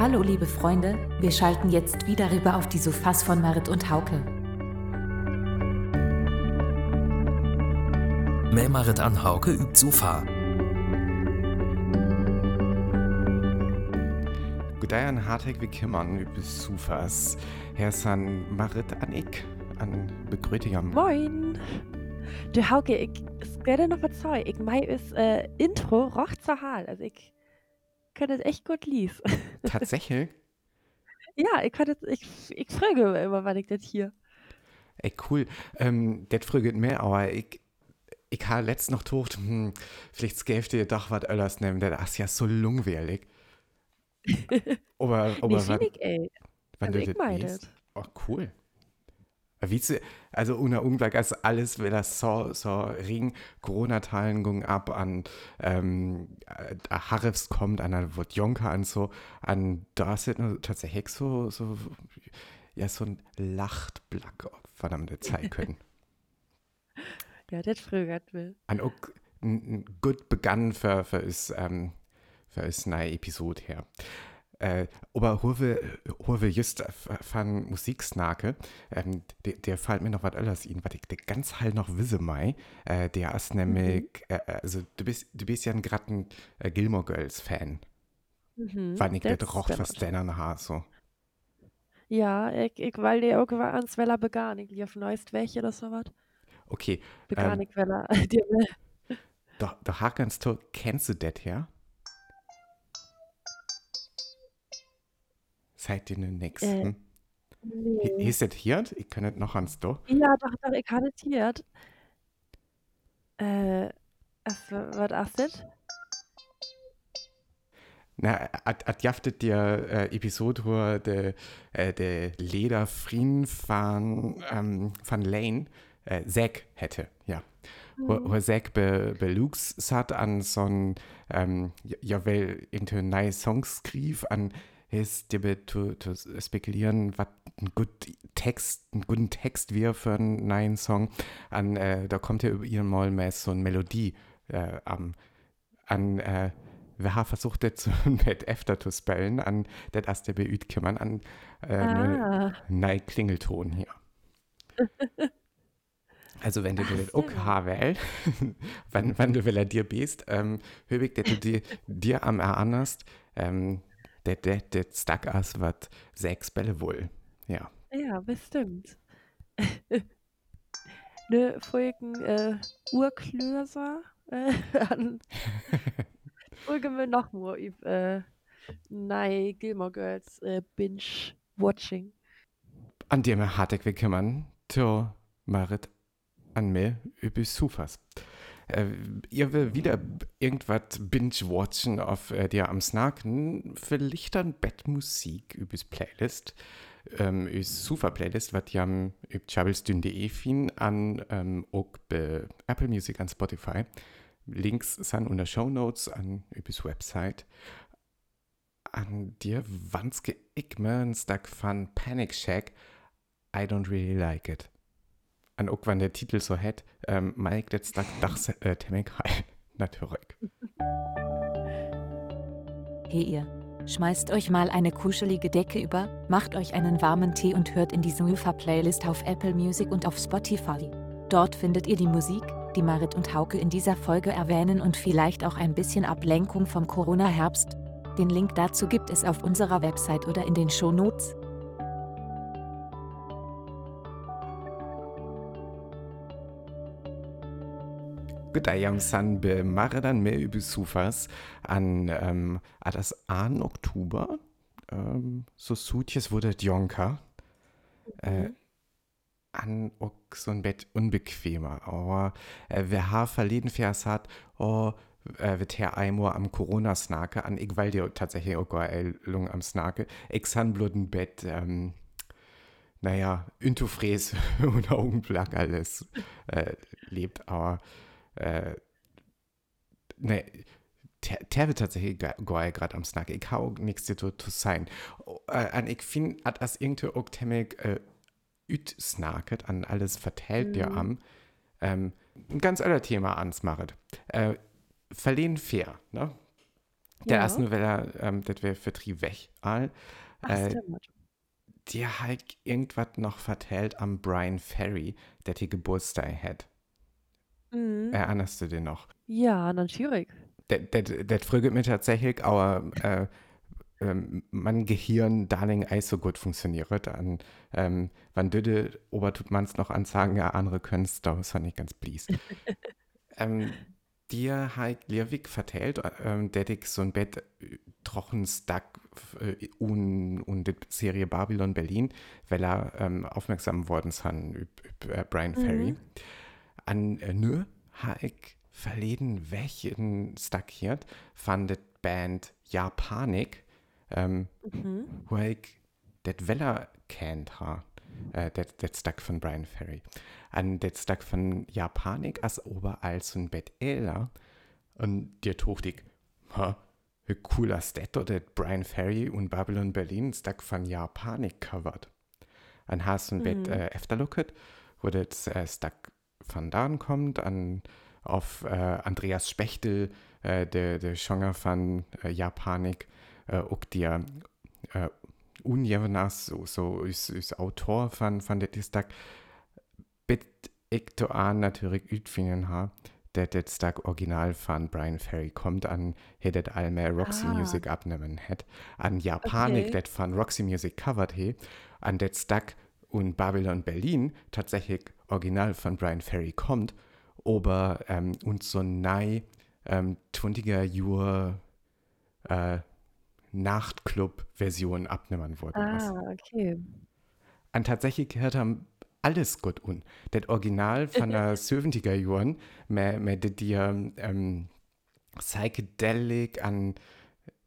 Hallo liebe Freunde, wir schalten jetzt wieder rüber auf die Sofas von Marit und Hauke. Mehr Marit an Hauke übt Sofa. Gudeian hartig wie Kimmern übt Sofas. Herr San Marit an ich an Begrütigam. Moin! Du Hauke, ich werde noch was sagen. Ich mein ist äh, Intro roch zur Hal. Also ich kann das echt gut lies. Tatsächlich? ja, ich kann das, ich, ich frage immer, wann ich das hier. Ey, cool. Ähm, das fragt mehr, aber ich, ich habe letzt noch gedacht, hm, vielleicht gäbe dir doch was anderes nehmen, der ist ja so langweilig. aber, aber nee, wann, ich, ey. wann Also du ich das mein liest? das. Oh, cool. Wie sie, also ohne Unglück, also alles, wenn das so, so ring Corona-Teilen ging ab an ähm, äh, Harifs kommt, an der wird Jonker an so, an da ist nur tatsächlich so, so, ja, so ein Lachtblack verdammte Zeit können. Ja, das fragt will. an auch ein, ein gut begann für, für ist, ähm, für ist neue Episode her. Äh, aber Hurwe, Hurwe just von Musiksnake, ähm, der, der fällt mir noch was anderes in, was ich der ganz halt noch wisse mai. Äh, der ist nämlich, äh, also du bist, du bist ja ein gratten äh, Gilmore Girls Fan. Mhm, Wann ich der das roch was deiner Haar so. Ja, ich, ich weil der auch war ans Weller begann. Ich lief neuest welche oder so was. Okay, Begann ähm, ich Weller. Die, doch, doch Haar ganz toll, kennst du das her? Seid ihr denn nix? Äh, hm? nee. Ist das hier? Ich kann das noch ans Do. Ja, doch, doch, ich hatte es hier. Äh, was, was ist das? Na, at, at jaftet dir äh, Episode, wo de, äh, de Leder Frien van, ähm, van Lane äh, Zack hätte, ja. Wo, wo Zack be, belux hat an so ein, ähm, ja, weil into neue Songs skrief, an his dir zu, zu spekulieren, was ein gut Text, einen guten Text wäre für einen neuen Song, an, äh, da kommt ja über ihren Mal mehr so eine Melodie äh, am, an, äh, wir haben versucht, das so mit öfter zu spellen, an das erste beüt kümmern, an äh, Ah. neue Klingelton hier. Also wenn du Ach das so. auch haben will, wenn, wenn du will dir bist, ähm, höbig, dass du dir, dir am erinnerst, ähm, der der der stuck ist, was sechs Bälle wohl. Ja. Ja, bestimmt. ne, folgen äh, Urklöser äh, an. Folgen wir noch mal über äh, nein, Gilmore Girls äh, Binge-Watching. An dem er hartig wir kümmern, to Marit an mir über Sufas. Äh, ihr will wieder irgendwas binge-watchen auf äh, dir am Snaken, vielleicht dann Bettmusik übers Playlist, ähm, übers Sufa-Playlist, was ihr am chabelsdün.de fin an ähm, auch bei Apple Music an Spotify. Links sind unter Show Notes an übers Website. An dir wanske ein Stack von Panic Shack I don't really like it. An auch wenn der Titel so hat, ähm, Mike jetzt Stack Dachs äh. Natürlich. Hey ihr, schmeißt euch mal eine kuschelige Decke über, macht euch einen warmen Tee und hört in die Sofa-Playlist auf Apple Music und auf Spotify. Dort findet ihr die Musik, die Marit und Hauke in dieser Folge erwähnen und vielleicht auch ein bisschen Ablenkung vom Corona-Herbst. Den Link dazu gibt es auf unserer Website oder in den Shownotes. Gut, I am San be mache dann mehr über Sufas an ähm, ah, das an Oktober. Ähm, so Sutjes wurde Jonka. Äh, an auch so ein Bett unbequemer. Aber äh, wer ha verleden Vers hat, oh, äh, wird Herr Eimor am Corona-Snake an, ich weil dir tatsächlich auch Eilung am Snake, ich san bloß ein Bett, ähm, naja, Intofräs und Augenblack alles äh, lebt, aber äh, ne, der, der wird tatsächlich geil gerade am Snack. Ich habe nichts zu, sein. Oh, Äh, und ich finde, hat das irgendwie auch ziemlich äh, üt snacket an alles vertellt dir am. Ähm, ein ganz anderes Thema ans Marit. Äh, verlehen fair, ne? Der Ja. erste, er, ähm, das wäre für drei weg. All. Äh, die halt irgendwas noch vertellt am Brian Ferry, der die Geburtstag hat. Mhm. Erinnerst du den noch? Ja, natürlich. Das, fragt mir tatsächlich, aber äh, ähm, mein Gehirn Darling Eis so gut funktioniert. An, ähm, wann döde obertut man's noch ansagen, ja, andere können's, da ist er nicht ganz blies. ähm, dir halt Lirwig vertellt, ähm, der dich so ein Bett äh, trochen Stack äh, und, und die Serie Babylon Berlin, weil er ähm, aufmerksam worden ist an äh, Brian Ferry. Mhm. An äh, nö, ha ich verleden welchen Stack hier von der Band Japanik, ähm, Mhm. wo ich det Weller kennt ha, äh, det, det Stack von Brian Ferry. An det Stack von Japanik as ober als ein Bett Ela und dir tucht ich, ha, wie cool as det oder det Brian Ferry und Babylon Berlin Stack von Japanik covered. An Bett Mhm. äh, efterlocket, wo das äh, Stack von da kommt, an auf äh, Andreas Spechtel, äh, der, der Schonger von äh, Japanik, äh, der äh, unjävnas, so, so ist, ist Autor von, von der Stack, bit ich to an natürlich utfinden ha, der der Stack Original von Brian Ferry kommt an, hättet all mehr Roxy Ah. Music abnehmen hätt, an Japanik, Okay. das von Roxy Music covered he, an der Stack und Babylon Berlin tatsächlich Original von Brian Ferry kommt, aber ähm, und so nei ähm, 20er Jahre äh, Nachtclub-Version abnehmen ist. Ah, okay. Und tatsächlich gehört haben alles gut un. Das Original von der 70er Jahren, mit, der ähm, Psychedelic an,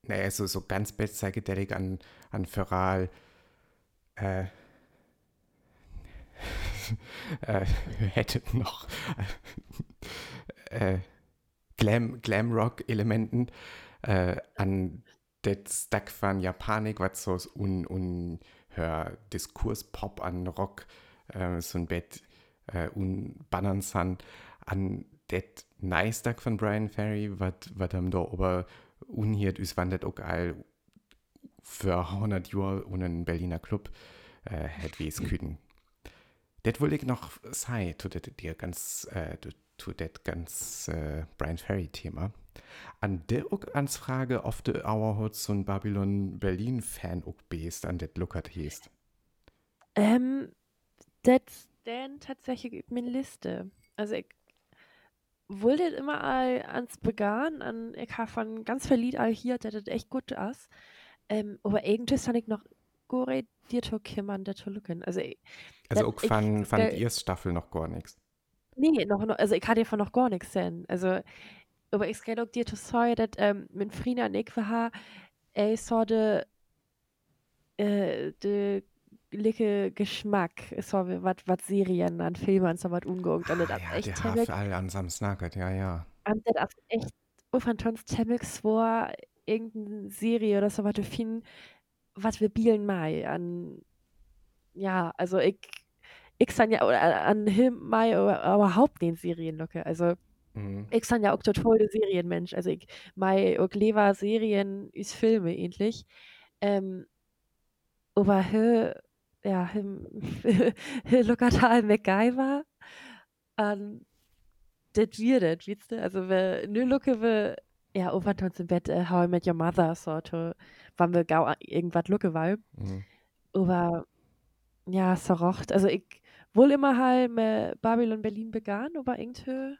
naja, so, so ganz best Psychedelic an, an Feral, äh, äh, hättet noch äh, Glam, Glamrock-Elementen äh, an das Stack von Japanik, was so un, un hör Diskurs-Pop an Rock, äh, so ein Bett äh, un Bannern an det nice Stack von Brian Ferry, was am da aber unhiert ist, das auch all für 100 Jahre und einen Berliner Club äh, hätte wie es küden. Das wollte ich noch sagen, zu dir ganz, äh, det ganz äh, Brian Ferry-Thema. An der auch ans Frage, ob Auer hat so ein Babylon Berlin-Fan auch bist, an det Luckert heißt. Ähm, das denn tatsächlich meine Liste. Also ich wollte immer all ans Began, an ich habe von ganz viel Lied all hier, das das echt gut ist. Ähm, aber irgendwie fand ich noch gore dir to kimmern, der to looken. Also ich, Also Das- auch ich- von, von der- der ersten Staffel noch gar nichts. nee, noch, noch also ich hatte von noch gar nichts sehen. Also aber ich skal auch dir sagen, dass ähm, mit Frina und ich war, ey, so de, äh, de licke Geschmack, so was was Serien an Filmen so was umgeguckt und das Ah, ist ja, echt der Hafe all an Samstag, ja, ja. und das ist echt Tons ziemlich vor irgendeine Serie oder so was zu finden, was wir bielen mai an ja, also ich ich san ja oder an Him mai überhaupt den Serienlocke. Also Mhm. ich san ja auch total der Serienmensch. Also ich mei auch lieber Serien ist Filme ähnlich. Ähm, aber hö, ja, him, hö Lokatal MacGyver an das wird das, weißt du? Also wir nö lucke wir ja overtons im Bett äh, How I Met Your Mother sorte, wann wir gau irgendwas lucke war. Mhm. Aber ja, so rocht. Also ich wohl immer halt mit Babylon Berlin begann, aber irgendwie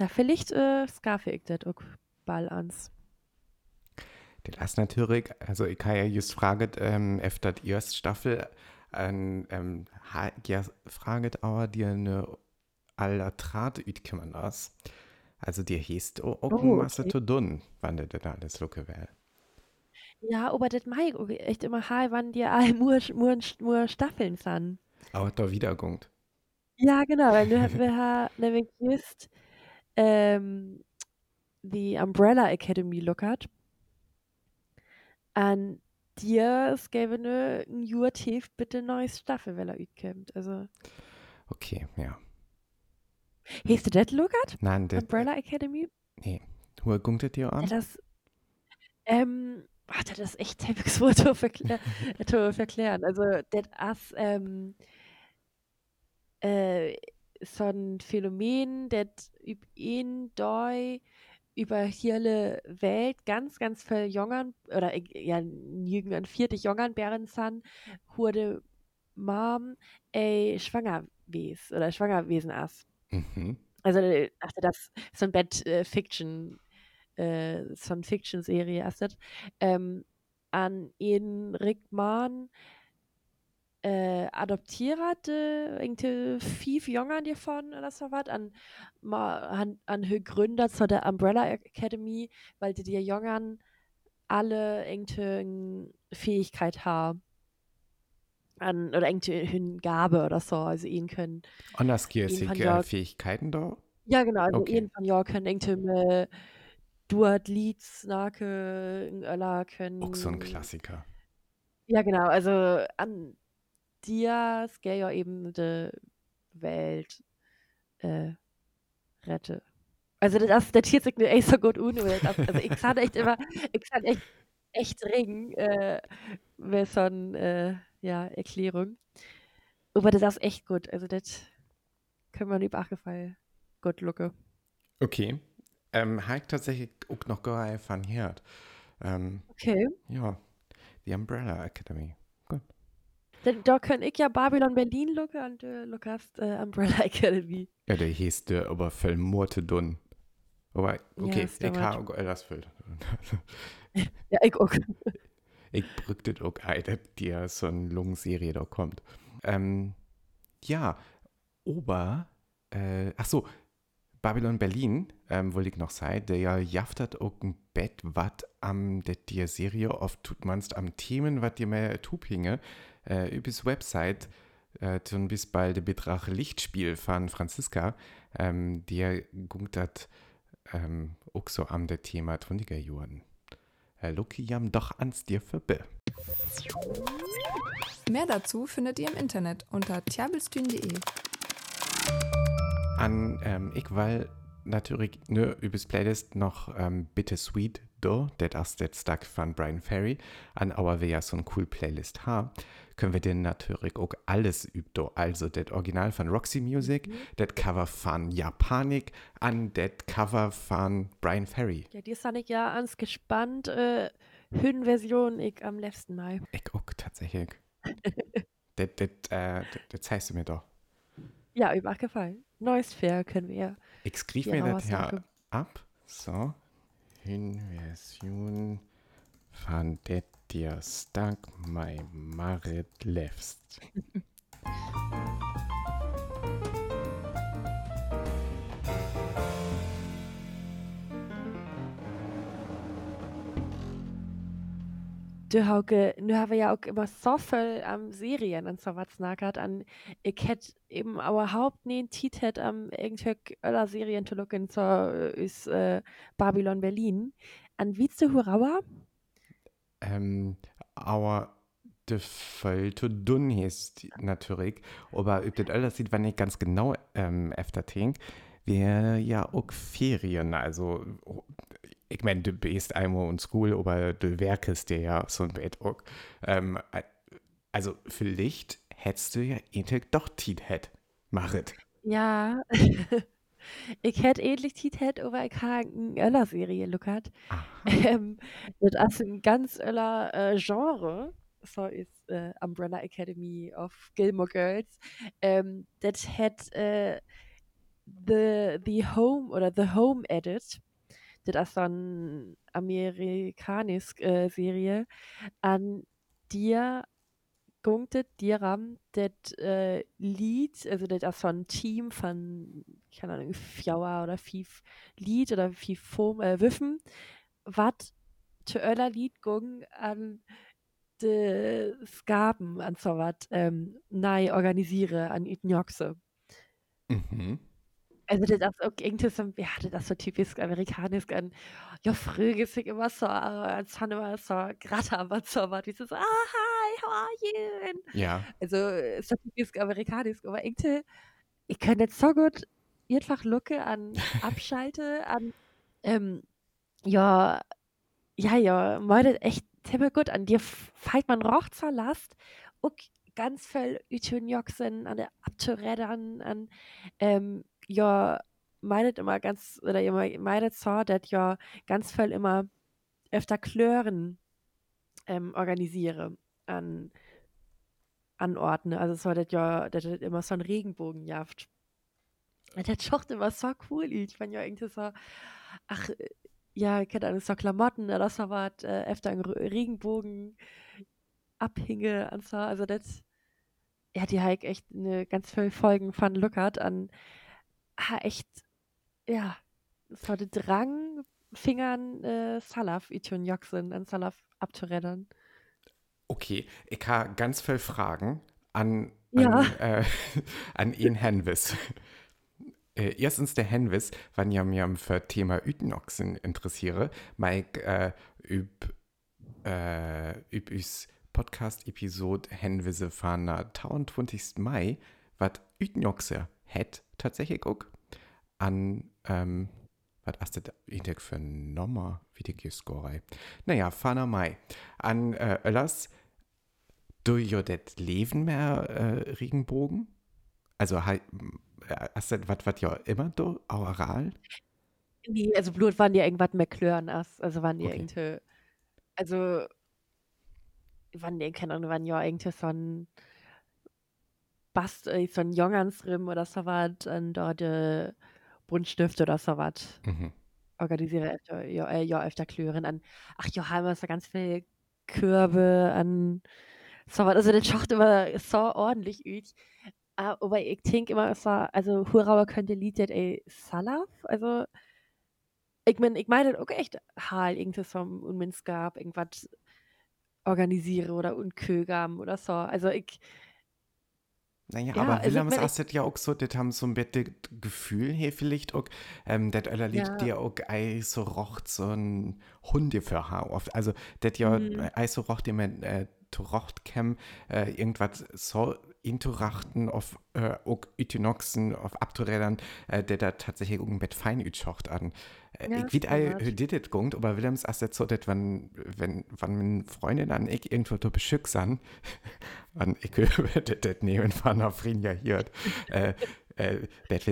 ja, vielleicht äh, scarfe ich das auch bald ans. Das ist natürlich, also ich habe ja just fraget, ähm, efter die erste Staffel, an, ähm, ja, fraget aber dir eine aller Trat ütkümmern das. Also dir hieß auch Oh, okay. zu dun, wann du denn alles lucke wäre. Ja, aber das mag ich echt immer halt, wann dir all nur, nur, nur Staffeln sind. Aber da wiedergungt. Ja, genau, weil du wir nämlich just ähm, die Umbrella Academy lockert. An dir es gäbe ne ein tief bitte neues Staffel, weil er utkommt. Also, Okay, ja. Hast du das lockert? Nein, das, Umbrella Academy? nee, Wo gungt es dir an? das, ähm, warte, das ist echt selbst schwer zu verklä zu verklären. Also, das ist, ähm äh, so 'n Phänomen, das üb in dei über hiele Welt ganz, ganz viel Jongern oder ik ja, nirgendwo 40 Jongern Bären san, wurde Mom ey schwanger wes oder schwanger wesen ass. Mhm. Also, äh, also das so 'n Bett äh, Fiction äh, so 'n Fiction-Serie ist das. Ähm, an en Rick Mann äh, adoptiert äh, irgendwie 5 Jongern davon oder so was an an an Gründer zu der Umbrella Academy, weil die die Jongern alle irgend Fähigkeit haben an oder irgendwie hun Gabe oder so, also ihn können Underskillsige ja Fähigkeiten da? ja genau, also Okay. ihn von ja können irgendwie äh, Duat Lieds nake Öller Auch so 'n können Klassiker. ja genau, also an dir ja eben de Welt äh, rette. Also das sich mir echt so gut das also ich kann echt immer ich kann echt echt ringen äh, mit so 'n äh, ja, Erklärung. Aber das ist echt gut. Also das kann man über Fall gut lucken. Okay. Ähm, ich tatsächlich auch noch gar nicht von gehört. Ähm, Okay. ja, die Umbrella Academy. Gut. Denn da kann ich ja Babylon Berlin lucken und du luckst äh, Umbrella Academy. Ja, der hieß der aber voll Murte dun. Aber Ja, okay, ist ich habe alles voll. Ja, ich auch. Ich brück das auch ein, dass dir so eine Lungenserie da kommt. Ähm, ja, Ober, äh, ach so, Babylon Berlin, ähm, wollte ich noch sagen, der ja jaftet auch ein Bett, wat am der die Serie oft tut manst am Themen, wat dir mehr tut hinge, äh, übers Website, äh, zum bis bald der Betrag Lichtspiel von Franziska, ähm, der gungt dat, ähm, auch so am der Thema 20er Jahren. Lucky jam doch ans dir verbe. Mehr dazu findet ihr im Internet unter tjabelstühn.de. An ähm, ich will natürlich nur übers Playlist noch ähm, Bittersweet do, das ist der Stack von Brian Ferry. An aber wir ja so ein cool Playlist haben, können wir den natürlich auch alles üben. do. Also das Original von Roxy Music, das Cover von Japanik, an das Cover von Brian Ferry. Ja, die sind ich ja ans gespannt. Äh, Hünnversion ich am letzten Mal. Ich auch tatsächlich. das, das, äh, das, zeigst du mir doch. Ja, über gefallen. Neues Fair können wir Ich Ja, mir das ja ab. So. Inversion det dir stark my Marit lefst. Du Hauke, nu wir ja auch immer so viel am Serien und so was nackert an. Ich hätte eben überhaupt nie Titel am irgendwelche aller Serien zu gucken, so äh, ist äh, Babylon Berlin. An wie zu Hurauer? Ähm, aber de voll zu dünn ist natürlich. Aber ob das alles sieht, wenn ich ganz genau ähm, efter denk, wäre ja auch Ferien. Also, ich meine, du bist einmal in School, aber du werkest dir ja so ein Bett auch. Ähm, also, vielleicht hättest du ja eigentlich doch Tiet Machet. Ja. ich hätte ähnlich Titel, aber ich habe eine öller Serie luckert. Ähm, das ist ein ganz öller äh, Genre. So ist äh, Umbrella Academy of Gilmore Girls. Ähm, das hat äh, the, the Home oder The Home Edit. Das so eine amerikanische äh, Serie. An dir gunktet dir am das äh, Lied, also ist so ein Team von, keine Ahnung, Fjauer oder Fief Lied oder Fief Foam, äh, Wiffen, was zu öller Lied gung an de Skaben an so was ähm, nei organisiere an Ütnjoxe. Mhm. Also das ist auch irgendwie so, ja, das ist so typisch amerikanisch an, ja, früher ist ich immer so, äh, als haben immer so gratter, aber so was, wie so, ah, hi, how are you? Ja. also ist so typisch amerikanisch, aber irgendwie, ich kann jetzt so gut einfach Lucke an Abschalte, an, ähm, ja, ja, ja, meidet echt ziemlich gut an. Dir fällt man roch zur Last und ganz viel Ütönjoxen an der Abzurädern an, ähm, ja, meidet immer ganz, oder ihr meidet so, dass ja ganz viel immer öfter Klören ähm, organisiere an anordne. Also so das ja, das hat immer so ein Regenbogenjaft. Das schaut immer so cool. Ich fand ja irgendwie so, ach, ja, ich kenne so Klamotten oder so was, äh, öfter ein Regenbogen abhinge und so. Also das, ja, die halt echt eine ganz viele Folgen von Lookert an, echt, ja, so der Drang, Fingern äh, Salaf, Itun Joxen, an Salaf abzurennen. Okay, ich habe ganz viele Fragen an, Ja. an, äh, an ihn Henvis. Äh, erstens der Henvis, wann mir am für Thema Ütenoxen interessiere, Mike äh, üb, äh, üb is Podcast-Episode Henvise von der 22. Mai, was Ütenoxe hat, tatsächlich auch an, ähm, was hast du da Index für ein Nummer, wie die Score? Naja, Fana Mai. An äh, Öllers, du jo det Leben mehr äh, Regenbogen? Also, halt, hast du was, was ja immer du, oral? Nee, also Blut waren die irgendwas mehr Klören also waren die Okay. irgendwie, also waren die, keine Ahnung, waren ja irgendwie so ein Bast, so ein Jongansrim oder so was, und dort äh, Buntstift oder so was. Mhm. organisiere öfter, ja, äh, ja öfter Klören an. Ach ja, haben wir so ganz viel Körbe an so was. Also das schaut immer so ordentlich aus. Ah, Aber ich denke immer so, also Hurauer könnte Lied ey Salaf, also ich meine, ich meine auch echt Hal irgendwie so und Minz gab, irgendwas organisiere oder und Kögam oder so. Also ich, Naja, Ja, aber also ich- hast das ja auch so, das haben so ein bisschen Gefühl hier vielleicht auch, ähm, das aller Lied Ja. dir auch ei so rocht so ein Hunde für Haar oft. Also, das ja Mhm. ei so rocht immer äh, rocht kem, äh, irgendwas so inturachten auf äh, auch Ütinoxen, auf Abturädern, äh, der da tatsächlich irgendein fein ütschocht an. Äh, Ja, ich weet hö dit it gungt, aber Willems das so, dass wenn, wenn, wenn meine Freundin an ich irgendwo to beschück san, an ich würde das nehmen von einer Frinja hier, äh, äh,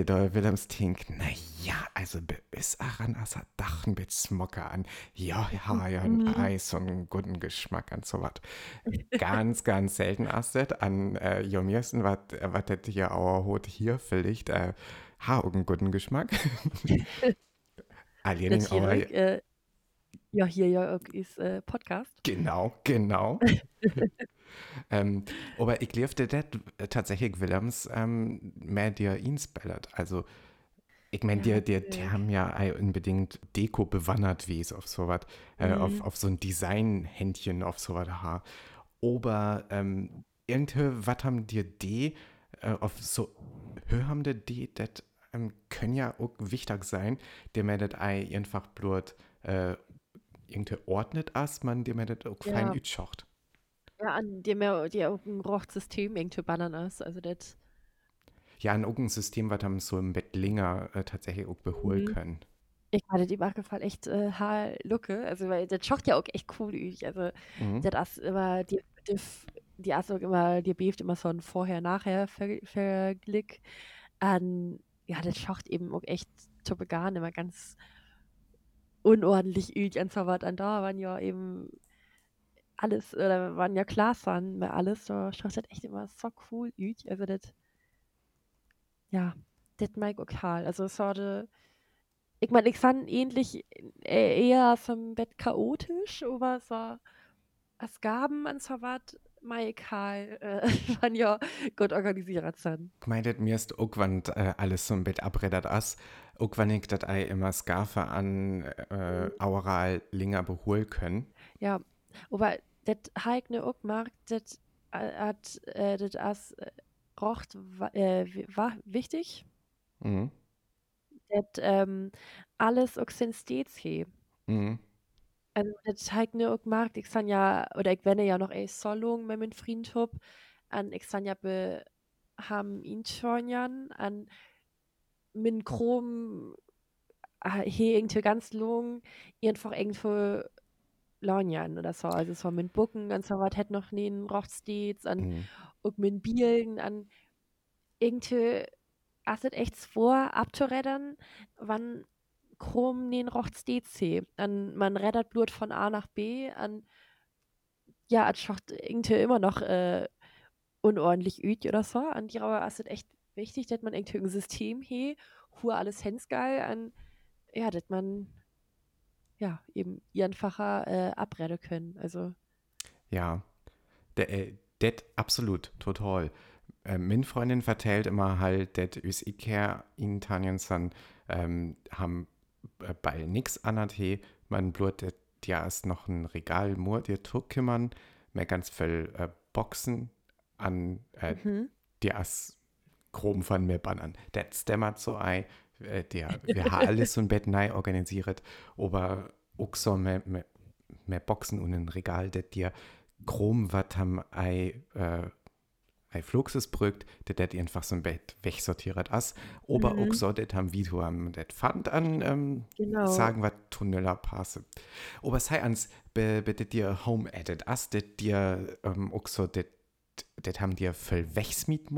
da Willems Tink, na ja, also bis aran as er Dachen mit Smocker an, ja, ja, ja, ein Mhm. Eis und einen guten Geschmack und so was. Ganz, ganz selten as das an, äh, jo mirsten, was, das hier auch hot hier vielleicht, äh, ha, einen guten Geschmack. Hier, aber, äh, ja, hier ja auch ist äh, Podcast. Genau, genau. ähm, aber ich glaube, das tatsächlich Willems ähm, mehr dir inspiriert. Also, ich meine, Ja, die, die, die natürlich. haben ja unbedingt Deko bewandert, wie es auf sowas, äh, auf, Mhm. auf so ein Designhändchen, auf sowas ha. Aber ähm, irgendwie, was haben dir die äh, auf so, hör haben die die, das ähm, können ja auch wichtig sein, der mir das ei einfach blut äh, irgendwie ordnet, as man dem das auch fein Ja. Ja, an dem ja die auch ein Rochsystem irgendwie bannern ist. Also das, Ja, an irgendein System, was haben so im Bett länger äh, tatsächlich auch beholen Mhm. können. ich meine, die macht gefallen echt äh, Haar Lucke. Also weil das schaut ja auch echt cool aus. Also Mhm. das immer die die, die Asok immer, die beeft immer so ein Vorher-Nachher-Verglick. An ja, das schaut eben auch echt zu begann immer ganz unordentlich üt und so was. Und da waren ja eben alles, oder waren ja Glas an, bei alles, so schaut das echt immer so cool üt. Also das, ja, das mag ich auch Karl. Also so de, ich meine, ich fand ähnlich äh, eher vom Bett chaotisch, aber so als Gaben und so was, mag ich Karl, äh, waren ja gut organisiert sind. Ich meine, mir ist auch, wenn äh, alles so im Bett abredet as, auch wenn ich das immer Scarfe an äh, Aural länger beholen können. Ja, aber das habe ich ne auch das äh, hat, äh, das als äh, rocht, war wichtig, Mhm. das ähm, alles auch sind stets he. Mhm. Also, das habe ich ne auch ich san ja, oder ich wenne ja noch ey Solung mit meinem Freund hab, an ich san ja be, haben ihn schon jan, an min Chrom he irgendwie ganz lang einfach irgendwo Lanjan oder so. Also so mit Bucken und so was hätte noch nie Rochstets an Mhm. und mit Bielen an irgendwie asset echt vor abzureddern wann chrom den Rochstets he an man reddert Blut von A nach B an ja es schaut irgendwie immer noch äh, unordentlich üt oder so. An die aber asset echt wichtig dass man irgendwie ein System he wo alles hensgeil an ja dass man ja eben einfacher äh, abredden können also Ja, der, äh, det absolut, total. Äh, min Freundin vertellt immer halt, dass us Ikea in Tanjensan ähm, haben äh, bei nix he, man blut, ja ist noch ein Regal, nur dir kümmern, mehr ganz viel äh, Boxen an, äh, mhm. der ist grob von mir bannen. Das dämmert so ein, äh, der, wir haben alles so ein Bett neu organisiert, aber auch so mehr, mehr, mehr Boxen und ein Regal, das dir grob was haben ein, äh, ein Fluxus brückt, der das einfach so ein Bett wegsortiert ist. Aber Mhm. auch so, das haben du am das fand an, ähm, genau sagen wir Tunneller passe. Aber sei ans, bitte dir Home Edit, as det dir ähm, auch so, das das haben dir voll wegsmiet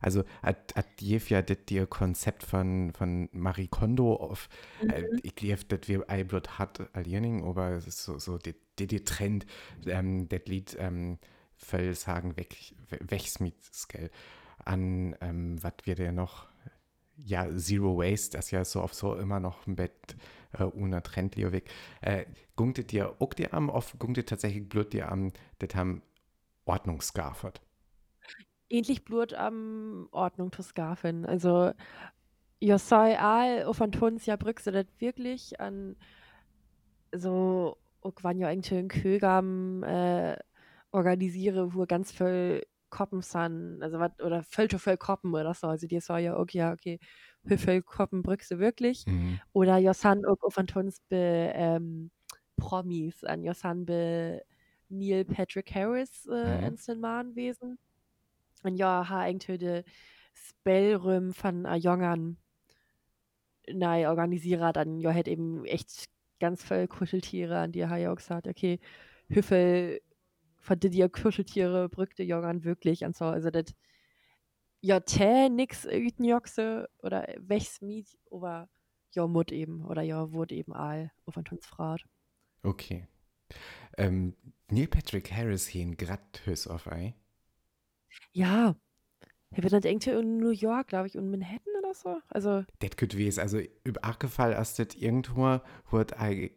Also, hat, hat ja das dir Konzept von, von Marie Kondo auf, äh, mhm. ich glaube, dass wir Eiblut hat alljenigen, aber es ist so, so, der der Trend, ähm, das Lied, ähm, voll sagen, weg, wegsmiet Scale. An, ähm, was wir denn noch, ja, Zero Waste, das ja so oft so immer noch ein Bett äh, ohne Trend weg. Äh, gungtet dir auch dir am, oft gungtet tatsächlich blut dir am, das haben Ordnungsgafert. Ähnlich Blut am Ordnung scarfen also ja sei all auf an Tons ja das wirklich an so auch wann ja irgendwie ein Kögam äh, organisiere wo ganz viel Koppen san also was oder voll zu voll Koppen oder so also dir soll ja okay ja okay wie viel Koppen du wirklich Mhm. oder ja san auch auf an Tons be ähm, Promis an ja san be Neil Patrick Harris äh, Mhm. ins den Mahnwesen und ja ha irgendwie de Spellrüm von Jongern nei organisiere dann ja hätte eben echt ganz viel Kuscheltiere an die ha ja auch gesagt okay Hüffel von dir Kuscheltiere brückte Jongern wirklich an so also das ja tä nix Joxe oder wächs miet aber ja Mut eben oder ja wurde eben all auf uns Frat Okay. Ähm, Neil Patrick Harris hier in Gratthös auf ei. Ja er wird dann irgendwie in New York glaube ich und Manhattan oder so also Das könnte wes, also über Fall ist das irgendwo, wird ei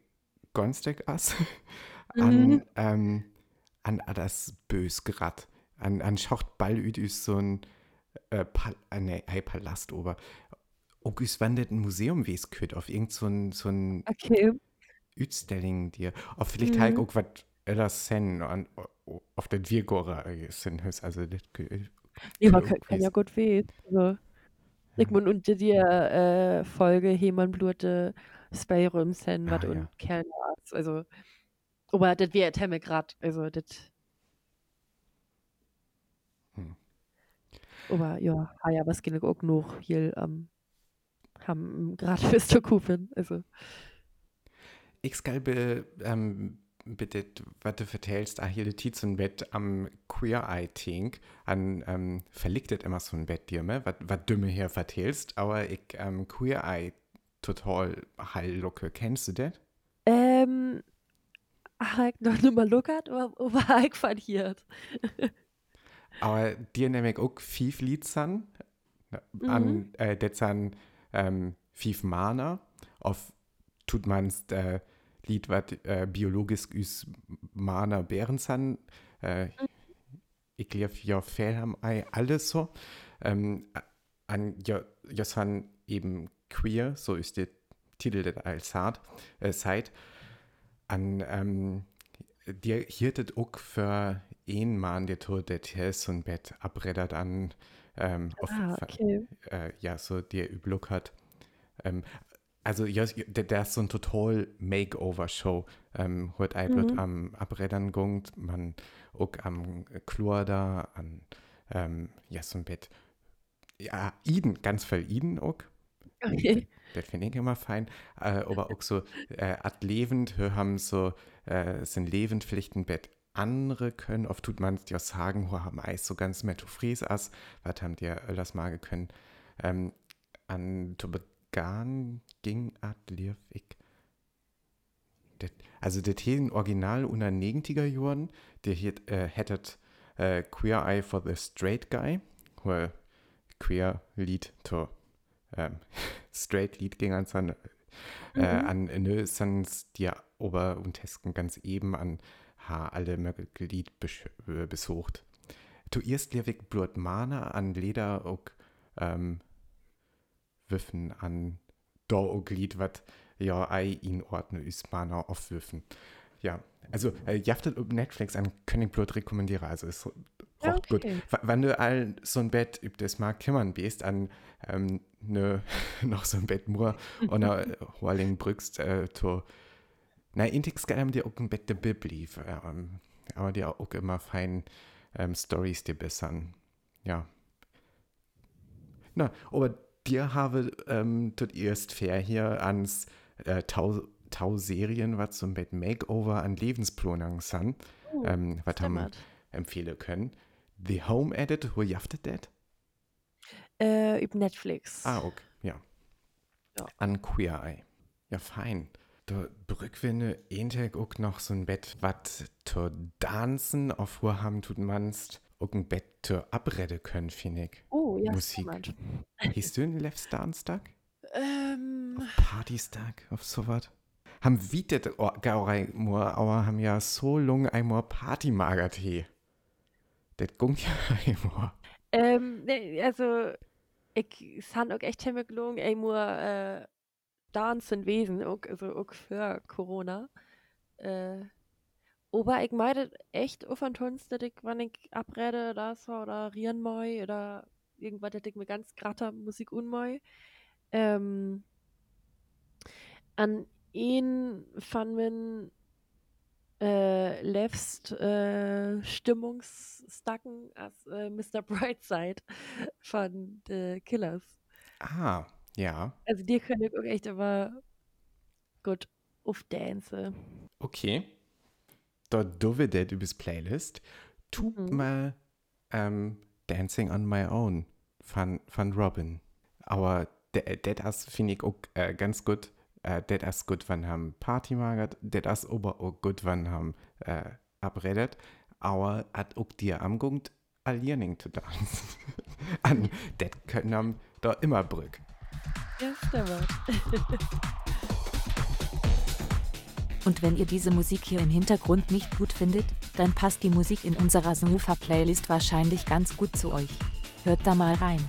Gonsteck ass an, Mhm. ähm, an das bös grad. An, an Schacht Ball üdüs so ein, äh, Pal äh, nee, Palast ober. August wandert ein Museum wes köt auf irgend so ein, so ein okay Utstelling dir. Auf vielleicht halt Mhm. auch was älteres sen an, auf der Virgora sind höchst, also das kö- Ja, man kann, kann ja gut weh. Also, ich mein, und die äh, Folge Heman Blute Spayrum sen wat Ah, ja. und Kerl also aber das wäre Temme grad also das Hm. aber ja ha ja was geht auch noch hier ähm, haben grad fürs zu kufen also Ich skal be, ähm, bitte, was du vertellst, ah, hier die Tiz und Bett am Queer Eye Think, an, ähm, verlichtet immer so ein Bett dir, ne? Was dümme hier vertellst, aber ich, ähm, Queer Eye total heillucke. Kennst du das? ähm ach, ich noch nur mal lockert aber ich verliert Aber dir nämlich auch fünf Lied san, an, äh, das san, ähm, fünf Mana, auf, tut man's, äh, Lied, was, äh, biologisch üs Mana Bären san, äh, ich glaube, ja, haben ei alles so, ähm, an, ja, ja, san eben queer, so ist der Titel der als hat, äh, Seit, an, ähm, dir hirtet auch für einen Mann, der tut, der so ein Bett abreddert an, ähm, auf, ah okay. äh, ja, so der Überblick hat. Ähm, also, ja, der, ist so ein total Makeover-Show. Ähm, Eiblut Mhm. am Abreddern gungt, man auch am Chlor da, an, ähm, ja, so ein Bett. Ja, Iden, ganz viel Iden auch. Okay. Das finde ich immer fein. Äh, aber auch so, äh, at lebend, wir haben so, äh, sind lebend vielleicht ein Bett andere können. Oft tut man es ja sagen, wir haben Eis so ganz metofries as, was haben die öllers mal können. Ähm, an begann ging at liefig. Also der Thesen Original unter 90er Jahren, der hier äh, hättet äh, Queer Eye for the Straight Guy, wo Queer Lied to ähm, Straight Lied ging an san, äh, an nö, sans die Ober- und Tesken ganz eben an ha alle Lied bes- äh, besucht. Du erst liewig blut Mana an Leder und ähm, Wiffen an da auch Lied, wat ja ei in Ordnung ist Mana aufwürfen. Ja, also äh, jaftet auf Netflix an König Blut rekommendiere, also es rocht gut. okay. W- Wenn du all so ein Bett üb das mal kümmern bist, an ähm, ne, noch so ein Bett nur oder äh, Horling brückst, äh, to, na, Intix haben die auch ein Bett der Bibli, ähm, aber die auch immer fein ähm, Stories die bessern. Ja. Na, aber dir habe ähm, tut erst fair hier ans äh, Tau, Tau Serien, was so ein Bett Makeover an Lebensplanung sind, Oh, ähm, was haben empfehlen können. The Home Edit, wo jaftet das? Äh, über Netflix. Ah, okay, ja. Ja. An Queer Eye. Ja, fein. Da brückwinde Entag auch noch so ein Bett, was zu tanzen auf haben tut manst, auch ein Bett zu abrede können, finde ich. Oh, ja, Musik. Hieß du in Left Dance-Tag? Ähm, Partystag, auf sowas? Haben wie det Gaurei Moor, aber haben ja so lange einmal Party-Magertee. Das gungt ja einmal. ähm, nee, also, ich san auch echt gelungen, ey, nur, äh, dancen Wesen, auch, also auch für Corona. Äh, aber ich meine echt auf und Tons, dass ich, wenn ich abrede so, oder rieren moi, oder irgendwas, dass ich mir ganz gratter Musik unmoi. Ähm, an ihn von min äh, lefst äh, Stimmungsstacken als äh, Mr. Brightside von The Killers. Ah, ja. Also dir könnte ich auch echt aber gut aufdance. Okay. Dort dove det übers Playlist. Tu Mhm. mal ähm, Dancing on My Own von, von Robin. Aber das ist, finde ich, auch äh, ganz gut. Äh, das ist gut, wenn haben Party magert. Das ist aber auch gut, wenn haben äh, abredet. Aber hat auch dir am Grund Alierning zu tanzen. An, das können haben da immer Brück. Ja, stimmt. Und wenn ihr diese Musik hier im Hintergrund nicht gut findet, dann passt die Musik in unserer Snoofa-Playlist wahrscheinlich ganz gut zu euch. Hört da mal rein.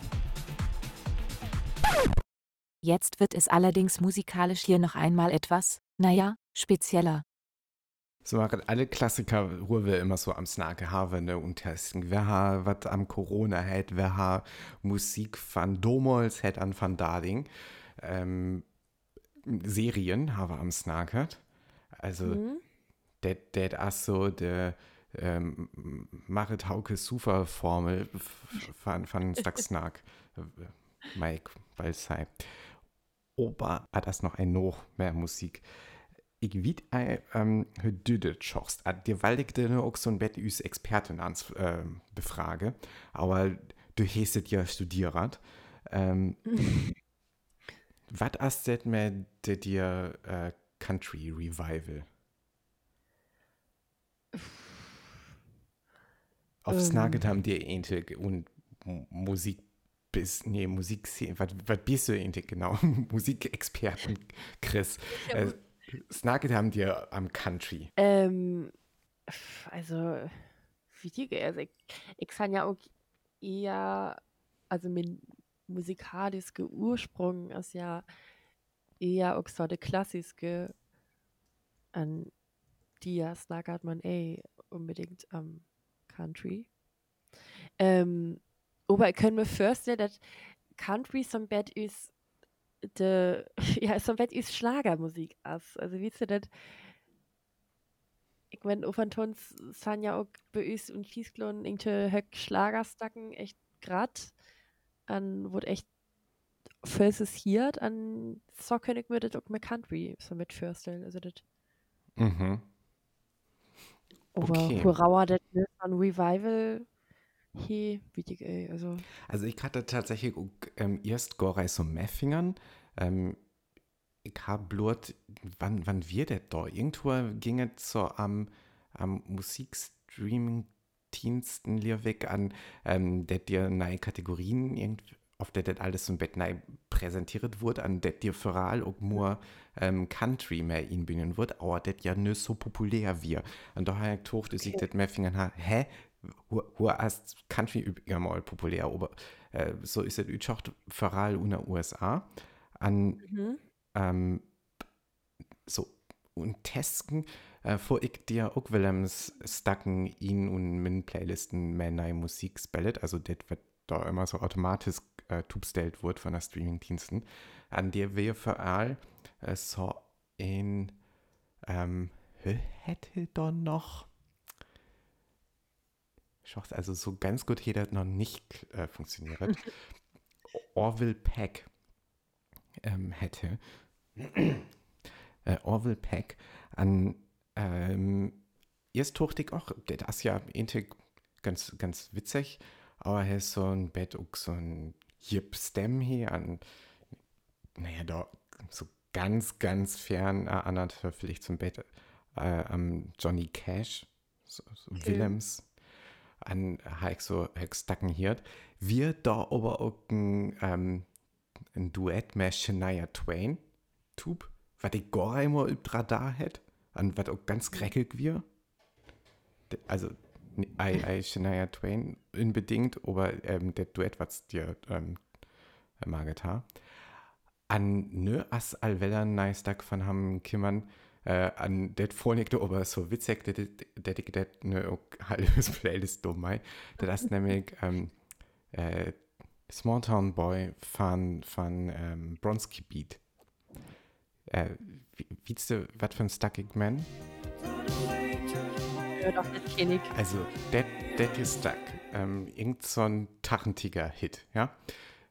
Jetzt wird es allerdings musikalisch hier noch einmal etwas, naja, spezieller. So machen alle Klassiker, wir immer so am Snake haben ne, und testen. Wer hat was am Corona hat, wer hat Musik von Domols hat an Van Dading. Ähm, Serien haben wir am Snake. Also, Mhm. das ist so der ähm, Marit Hauke Sufa Formel von, von Snack. Mike Balsei. Ober hat das noch ein noch mehr Musik. Ich wied ein, ähm, hör du das schochst. Ah, Dir waldig dir auch so ein Bett üs Expertin ans ähm, befrage, aber du hästet ja studiert. Ähm, was das mit der dir äh, Country Revival? Auf Ähm. Snagget haben die ähnlich und Musik bis, nee, Musik, was, was bist du eigentlich genau? Musikexperten, Chris. Ja, Äh, Snagget haben dir am Country. Ähm, also, wie die, also ich, ich kann ja auch eher, also mein musikalischer Ursprung ist ja eher auch so der klassische, an die ja snackert man eh unbedingt am Country. Ähm, aber ich kann mir vorstellen, dass Country so ein Bett ist, de, ja, so ein Bett ist Schlagermusik ist. Also, wie du das ich mein, von Tons sind ja auch bei uns und Kiesklon irgendwelche Höck Schlagerstacken echt grad an, wo echt Hier an so kann ich mir das auch mit Country so. Also das, Mhm. aber Okay. wo rauer das an Revival hier, wichtig, ey. Also, Also ich hatte tatsächlich auch, ähm, erst gar so Meffingern. Ähm, ich habe blut, wann, wann wir das da? Irgendwo ging es so am, am Musikstreaming-Diensten Lehrweg an, ähm, der dir neue Kategorien irgendwie auf der das alles im Bett neu präsentiert wurde, an der dir allem auch nur ähm, Country mehr inbinden wird, aber das ja nicht so populär wird. Und da habe ich gedacht, dass ich Okay. das mehr fingern hä, wo, ist Country übrigens mal populär, aber äh, so ist es auch allem in den USA. An mhm. ähm, so und testen, äh, vor ich dir auch Willems stacken ihn und min Playlisten mehr neue Musik spellet, also das wird da immer so automatisch äh, tubstellt wird von der Streaming-Diensten, an der wir vor allem äh, so in ähm, hä, hätte da noch also so ganz gut das noch nicht äh, funktioniert. Orville Peck ähm, hätte äh, Orville Peck an ähm, erst ich auch, das ist ja irgendwie ganz, ganz witzig, aber er ist so ein Bett auch so ein Jip Stem hier an, naja, da so ganz, ganz fern äh, erinnert vielleicht zum Bett äh, am Johnny Cash, so, so Okay. Willems an Heik so Heik Stacken hier. Wir da aber auch ein, ähm, ein Duett mit Shania Twain tub, was ich gar immer über Radar hätte, an was auch ganz kreckig wir. Also, ei, ei, Shania Twain unbedingt, aber ähm, der Duett, was dir ähm, ha. An nö as allweller nice Tag von ham Kimmern, äh, an det vornigte aber so witzig, det ich det nö halbes Playlist dumm mei. Das ist nämlich ähm, äh, Small Town Boy von, von ähm, Bronski Beat. Äh, wie, du, was für ein Stuckig Man? Ja, doch, das kenn ich. Also, das ist Stuck. Ähm, irgend so ein Tachentiger-Hit, ja?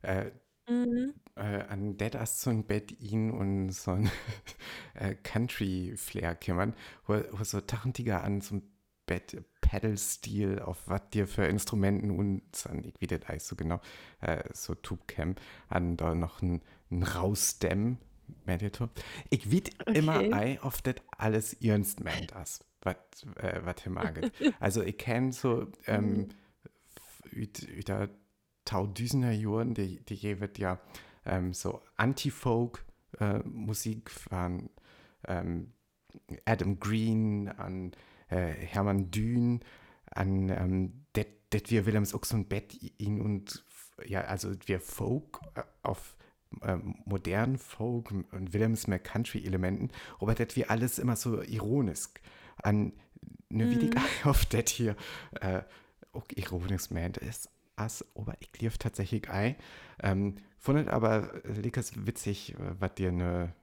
Äh, Mhm. äh, an det ist so ein Bett ihn und so ein äh, Country-Flair kümmern, wo, wo so Tachentiger an so ein Bett Pedal-Stil auf was dir für Instrumenten und so, ich wie das heißt so genau, äh, so Tubecam, an da noch ein, ein Rausdämm, Meditor. Ich immer Okay. ei auf das alles ernst meint das, was äh, was er maget. Also ich kenne so ähm, über tausender Jahren, die, die je wird ja ähm, so Anti-Folk-Musik von ähm, Adam Green, an äh, Hermann Dün, an ähm, det, wir Willems auch so ein Bett ihn und ja, also wir Folk äh, auf ähm, modernen Folk und Willems mehr Country-Elementen, aber das wir alles immer so ironisch an ne wie die auf das hier äh, auch ironisch meint ist as aber ich lief tatsächlich ei ähm, fundet aber likas witzig äh, was dir ne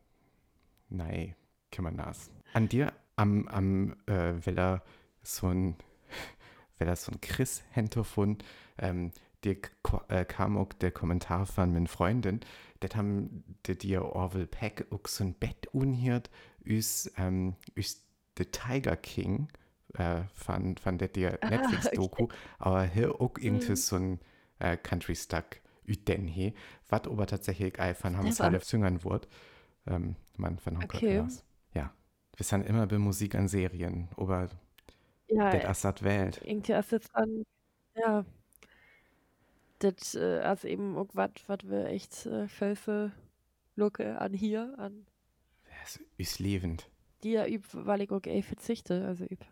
nei kimmer nas an dir am am äh, Weller so ein Weller so ein Chris Hento von ähm, dir äh, kam auch der Kommentar von meinen Freundin das haben die dir Orville Peck auch so ein Bett unhiert üs ähm, üs The Tiger King äh, von, von der dir Ah, Netflix-Doku, aber hier auch irgendwie Mhm. so ein äh, Country-Stuck üden he, was aber tatsächlich ei von haben Clever. alle züngern wird. Ähm, Mann von Honker Okay. Ja. Wir sind immer bei Musik an Serien, aber Ja, das Assad wählt. irgendwie ist jetzt an, ja, das äh, ist eben auch was, was wir echt äh, Felfe Lucke an hier, an Das ist lebend. Die ja üb, weil ich auch verzichte, also üb.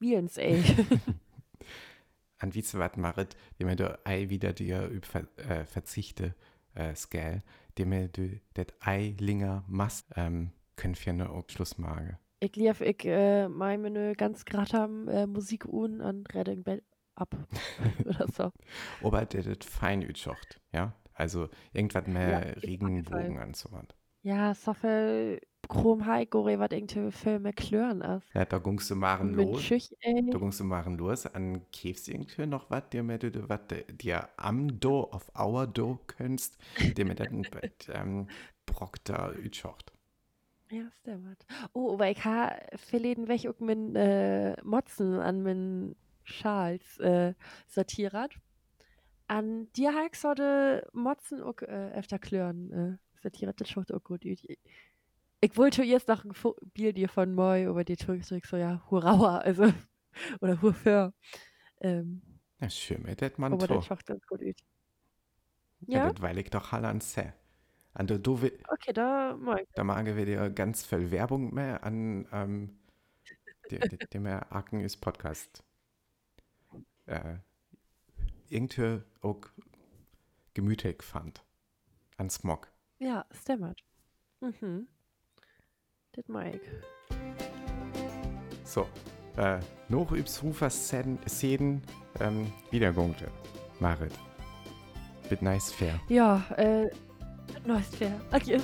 Wielens, ey. An wie wat maret, die mir da ei wieder dir üb ver, äh, verzichte, äh, Scale, die mir du det ei linger Mass, ähm, können wir ne auch Schlussmage. ich lief ich äh, mein Menü ganz grad am äh, Musik un an Redding Bell ab. Oder so. Aber der das fein ütschocht, ja? Also irgendwas Ja, mehr jeden Regenbogen Fall. und so was. Ja, so viel Krom Heiko, was irgendwie Filme klören ist. Ja, da gungst du machen Mit los. Ey. Da gungst du machen los. An käfst irgendwie noch was, dir mit was dir am Do auf our Do könntest, dir mit dem ähm, Brock da ütschocht. Ja, stimmt. Oh, weil ich ha verleden weg auch mit äh, Motzen an min Schals äh, sortiert. An dir halt so de Motzen auch äh, öfter klören äh, sortiert. Das schaut auch gut. Ich, ich wollte jetzt noch ein Fo- Bier dir von Moi, aber die ich so, ja, hurrauer, also, oder hurför. Ähm, Ja, schön, mit das man aber das schaut ganz gut aus. Ja, Ja, das weil ich doch Halle an Se. Und du, du, okay, da Moi. da machen wir dir ganz viel Werbung mehr an ähm, dem, dem Acken ist Podcast. Äh, irgendwie auch gemütlich fand. An Smog. Ja, stimmt. Mhm. Das mag ich. So, äh, noch übs Szenen ähm, Wiedergungte. Marit. Mit nice fair. Ja, äh, neues Fair. Adieu.